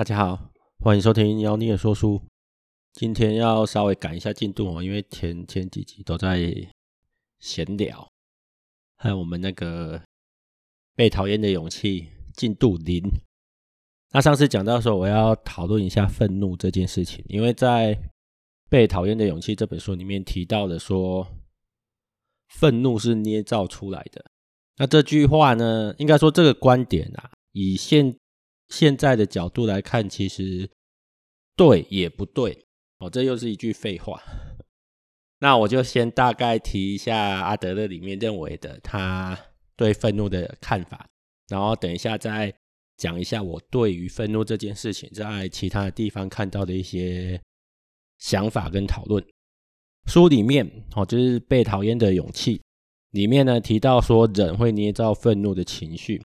大家好，欢迎收听妖孽说书。今天要稍微赶一下进度哦，因为前前几集都在闲聊，还有我们那个被讨厌的勇气进度零。那上次讲到说，我要讨论一下愤怒这件事情，因为在《被讨厌的勇气》这本书里面提到的说，愤怒是捏造出来的。那这句话呢，应该说这个观点啊，以现现在的角度来看，其实对也不对哦，这又是一句废话。那我就先大概提一下阿德勒里面认为的他对愤怒的看法，然后等一下再讲一下我对于愤怒这件事情在其他的地方看到的一些想法跟讨论。书里面哦，就是《被讨厌的勇气》里面呢提到说，人会捏造愤怒的情绪。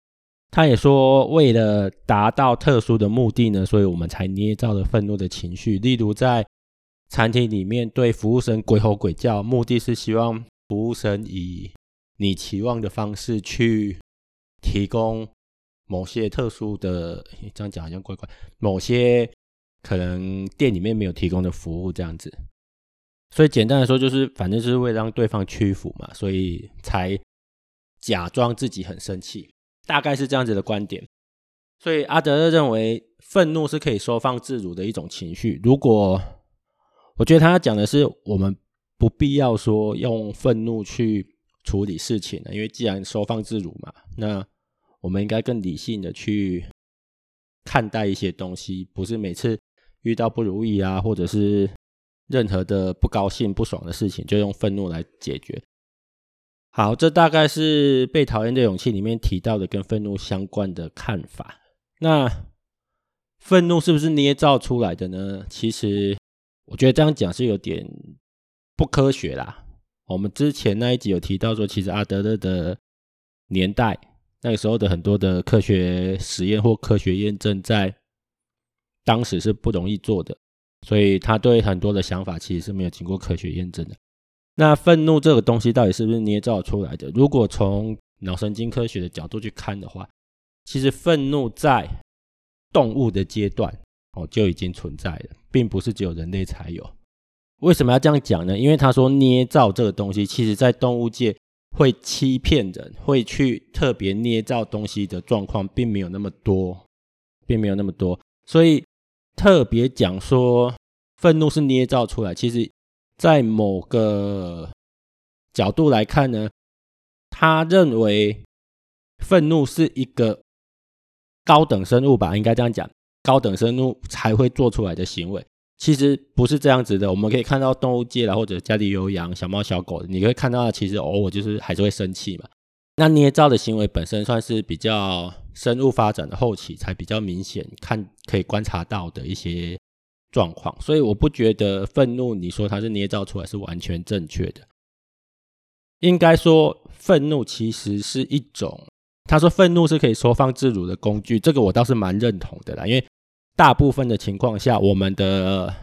他也说，为了达到特殊的目的呢，所以我们才捏造了愤怒的情绪。例如，在餐厅里面对服务生鬼吼鬼叫，目的是希望服务生以你期望的方式去提供某些特殊的，这样讲好像怪怪，某些可能店里面没有提供的服务这样子。所以简单来说，就是反正就是为了让对方屈服嘛，所以才假装自己很生气。大概是这样子的观点，所以阿德勒认为愤怒是可以收放自如的一种情绪。如果我觉得他讲的是，我们不必要说用愤怒去处理事情了，因为既然收放自如嘛，那我们应该更理性的去看待一些东西，不是每次遇到不如意啊，或者是任何的不高兴、不爽的事情，就用愤怒来解决。好，这大概是《被讨厌的勇气》里面提到的跟愤怒相关的看法。那愤怒是不是捏造出来的呢？其实我觉得这样讲是有点不科学啦。我们之前那一集有提到说，其实阿德勒的年代，那个时候的很多的科学实验或科学验证，在当时是不容易做的，所以他对很多的想法其实是没有经过科学验证的。那愤怒这个东西到底是不是捏造出来的？如果从脑神经科学的角度去看的话，其实愤怒在动物的阶段哦就已经存在了，并不是只有人类才有。为什么要这样讲呢？因为他说捏造这个东西，其实在动物界会欺骗人，会去特别捏造东西的状况并没有那么多，并没有那么多。所以特别讲说愤怒是捏造出来，其实。在某个角度来看呢，他认为愤怒是一个高等生物吧，应该这样讲，高等生物才会做出来的行为。其实不是这样子的。我们可以看到动物界啦，或者家里有养小猫小狗的，你可以看到，其实偶尔就是还是会生气嘛。那捏造的行为本身算是比较生物发展的后期才比较明显，看可以观察到的一些。状况，所以我不觉得愤怒，你说它是捏造出来是完全正确的。应该说，愤怒其实是一种，他说愤怒是可以收放自如的工具，这个我倒是蛮认同的啦。因为大部分的情况下，我们的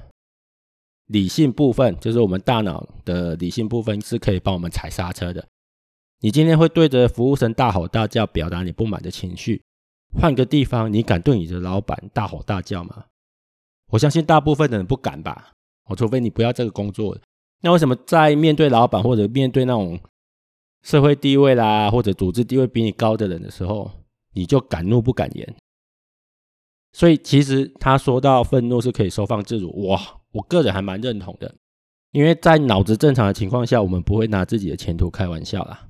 理性部分，就是我们大脑的理性部分，是可以帮我们踩刹车的。你今天会对着服务生大吼大叫，表达你不满的情绪，换个地方，你敢对你的老板大吼大叫吗？我相信大部分的人不敢吧，我除非你不要这个工作。那为什么在面对老板或者面对那种社会地位啦，或者组织地位比你高的人的时候，你就敢怒不敢言？所以其实他说到愤怒是可以收放自如，哇，我个人还蛮认同的，因为在脑子正常的情况下，我们不会拿自己的前途开玩笑啦。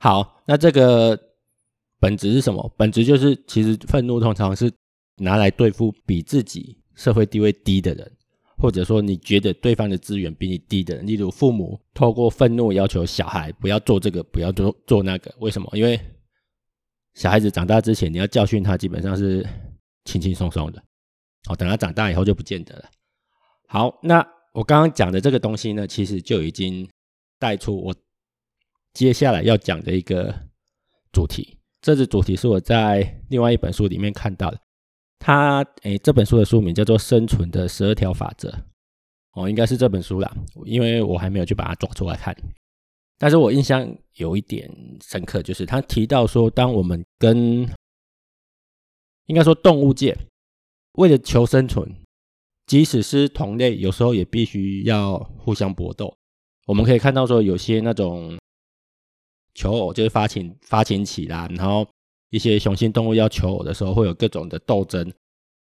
好，那这个本质是什么？本质就是其实愤怒通常是拿来对付比自己。社会地位低的人，或者说你觉得对方的资源比你低的人，例如父母透过愤怒要求小孩不要做这个，不要做做那个，为什么？因为小孩子长大之前，你要教训他，基本上是轻轻松松的。哦，等他长大以后就不见得了。好，那我刚刚讲的这个东西呢，其实就已经带出我接下来要讲的一个主题。这个主题是我在另外一本书里面看到的。他诶，这本书的书名叫做《生存的十二条法则》哦，应该是这本书啦，因为我还没有去把它抓出来看。但是我印象有一点深刻，就是他提到说，当我们跟应该说动物界，为了求生存，即使是同类，有时候也必须要互相搏斗。我们可以看到说，有些那种求偶就是发情发情期啦，然后一些雄性动物要求偶的时候，会有各种的斗争。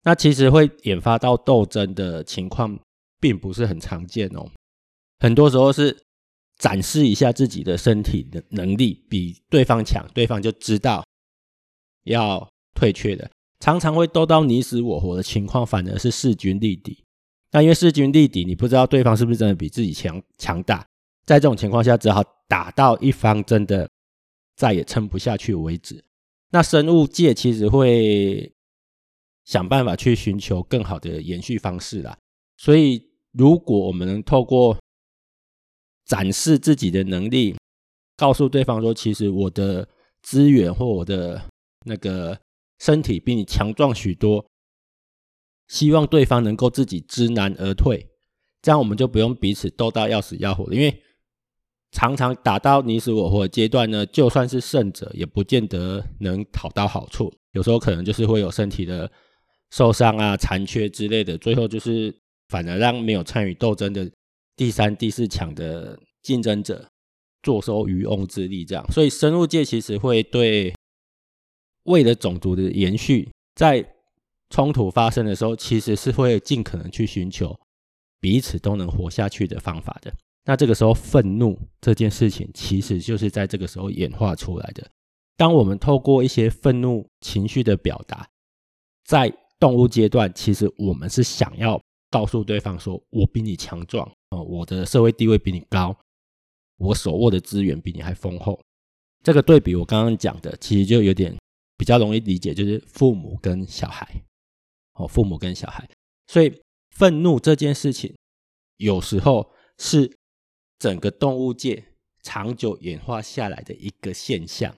那其实会引发到斗争的情况，并不是很常见哦。很多时候是展示一下自己的身体的能力比对方强，对方就知道要退却的。常常会斗到你死我活的情况，反而是势均力敌。那因为势均力敌，你不知道对方是不是真的比自己强强大。在这种情况下，只好打到一方真的再也撑不下去为止。那生物界其实会想办法去寻求更好的延续方式啦。所以，如果我们能透过展示自己的能力，告诉对方说，其实我的资源或我的那个身体比你强壮许多，希望对方能够自己知难而退，这样我们就不用彼此斗到要死要活了。因为常常打到你死我活的阶段呢，就算是胜者，也不见得能讨到好处。有时候可能就是会有身体的受伤啊、残缺之类的，最后就是反而让没有参与斗争的。第三、第四强的竞争者坐收渔翁之利，这样，所以生物界其实会对为了种族的延续，在冲突发生的时候，其实是会尽可能去寻求彼此都能活下去的方法的。那这个时候，愤怒这件事情其实就是在这个时候演化出来的。当我们透过一些愤怒情绪的表达，在动物阶段，其实我们是想要告诉对方说：“我比你强壮。”呃我的社会地位比你高，我手握的资源比你还丰厚。这个对比我刚刚讲的，其实就有点比较容易理解，就是父母跟小孩。哦，父母跟小孩，所以愤怒这件事情，有时候是整个动物界长久演化下来的一个现象。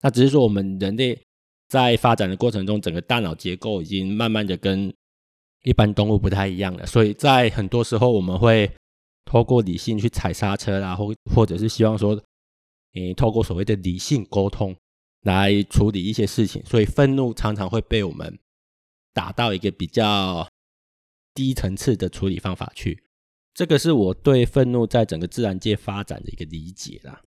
那只是说，我们人类在发展的过程中，整个大脑结构已经慢慢的跟一般动物不太一样了，所以在很多时候我们会透过理性去踩刹车啦，或或者是希望说，嗯，透过所谓的理性沟通来处理一些事情，所以愤怒常常会被我们打到一个比较低层次的处理方法去。这个是我对愤怒在整个自然界发展的一个理解啦。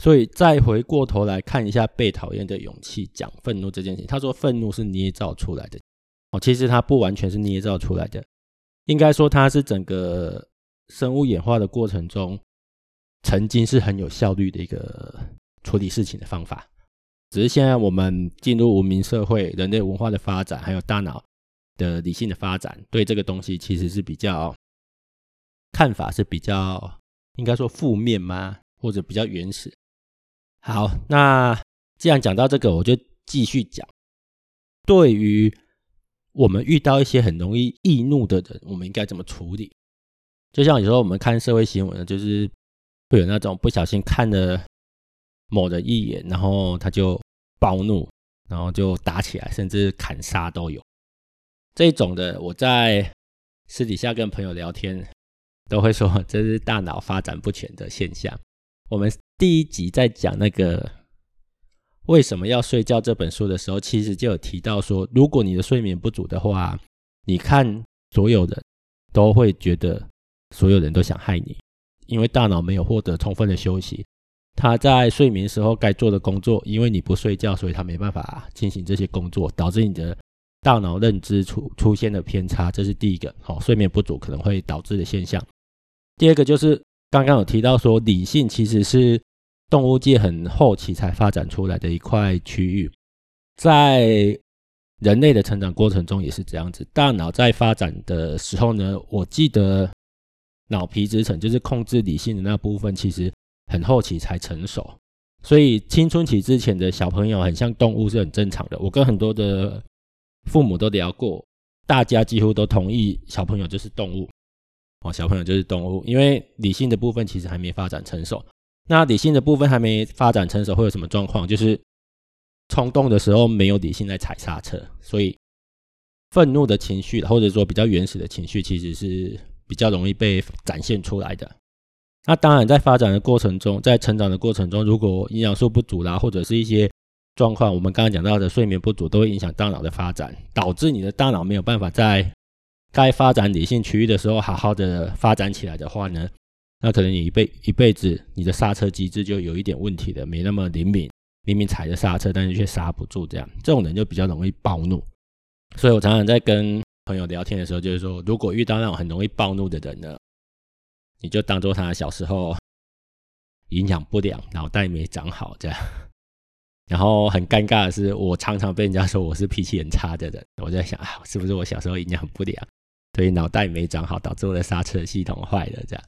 所以再回过头来看一下《被讨厌的勇气》讲愤怒这件事情，他说愤怒是捏造出来的。哦，其实它不完全是捏造出来的，应该说它是整个生物演化的过程中，曾经是很有效率的一个处理事情的方法。只是现在我们进入文明社会，人类文化的发展，还有大脑的理性的发展，对这个东西其实是比较看法是比较应该说负面吗？或者比较原始。好，那既然讲到这个，我就继续讲，对于。我们遇到一些很容易易怒的人，我们应该怎么处理？就像有时候我们看社会新闻，就是会有那种不小心看了某人一眼，然后他就暴怒，然后就打起来，甚至砍杀都有。这种的，我在私底下跟朋友聊天，都会说这是大脑发展不全的现象。我们第一集在讲那个。为什么要睡觉？这本书的时候，其实就有提到说，如果你的睡眠不足的话，你看所有人都会觉得所有人都想害你，因为大脑没有获得充分的休息，他在睡眠时候该做的工作，因为你不睡觉，所以他没办法进行这些工作，导致你的大脑认知出出现了偏差，这是第一个，好，睡眠不足可能会导致的现象。第二个就是刚刚有提到说，理性其实是。动物界很后期才发展出来的一块区域，在人类的成长过程中也是这样子。大脑在发展的时候呢，我记得脑皮质层就是控制理性的那部分，其实很后期才成熟。所以青春期之前的小朋友很像动物是很正常的。我跟很多的父母都聊过，大家几乎都同意小朋友就是动物哦，小朋友就是动物，因为理性的部分其实还没发展成熟。那理性的部分还没发展成熟，会有什么状况？就是冲动的时候没有理性在踩刹车，所以愤怒的情绪，或者说比较原始的情绪，其实是比较容易被展现出来的。那当然，在发展的过程中，在成长的过程中，如果营养素不足啦，或者是一些状况，我们刚刚讲到的睡眠不足都会影响大脑的发展，导致你的大脑没有办法在该发展理性区域的时候好好的发展起来的话呢，那可能你一辈一辈子你的刹车机制就有一点问题的，没那么灵敏，明明踩着刹车，但是却刹不住，这样这种人就比较容易暴怒。所以我常常在跟朋友聊天的时候，就是说，如果遇到那种很容易暴怒的人呢，你就当做他小时候营养不良，脑袋没长好这样。然后很尴尬的是，我常常被人家说我是脾气很差的人。我在想啊，是不是我小时候营养不良，所以脑袋没长好，导致我的刹车系统坏了这样。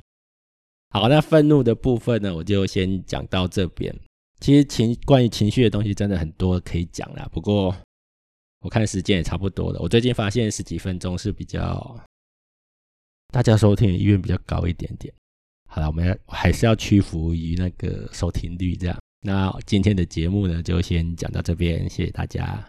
好，那愤怒的部分呢，我就先讲到这边。其实情关于情绪的东西真的很多可以讲啦，不过。我看时间也差不多了。我最近发现十几分钟是比较大家收听的意愿比较高一点点。好了，我们要还是要屈服于那个收听率这样。那今天的节目呢，就先讲到这边，谢谢大家。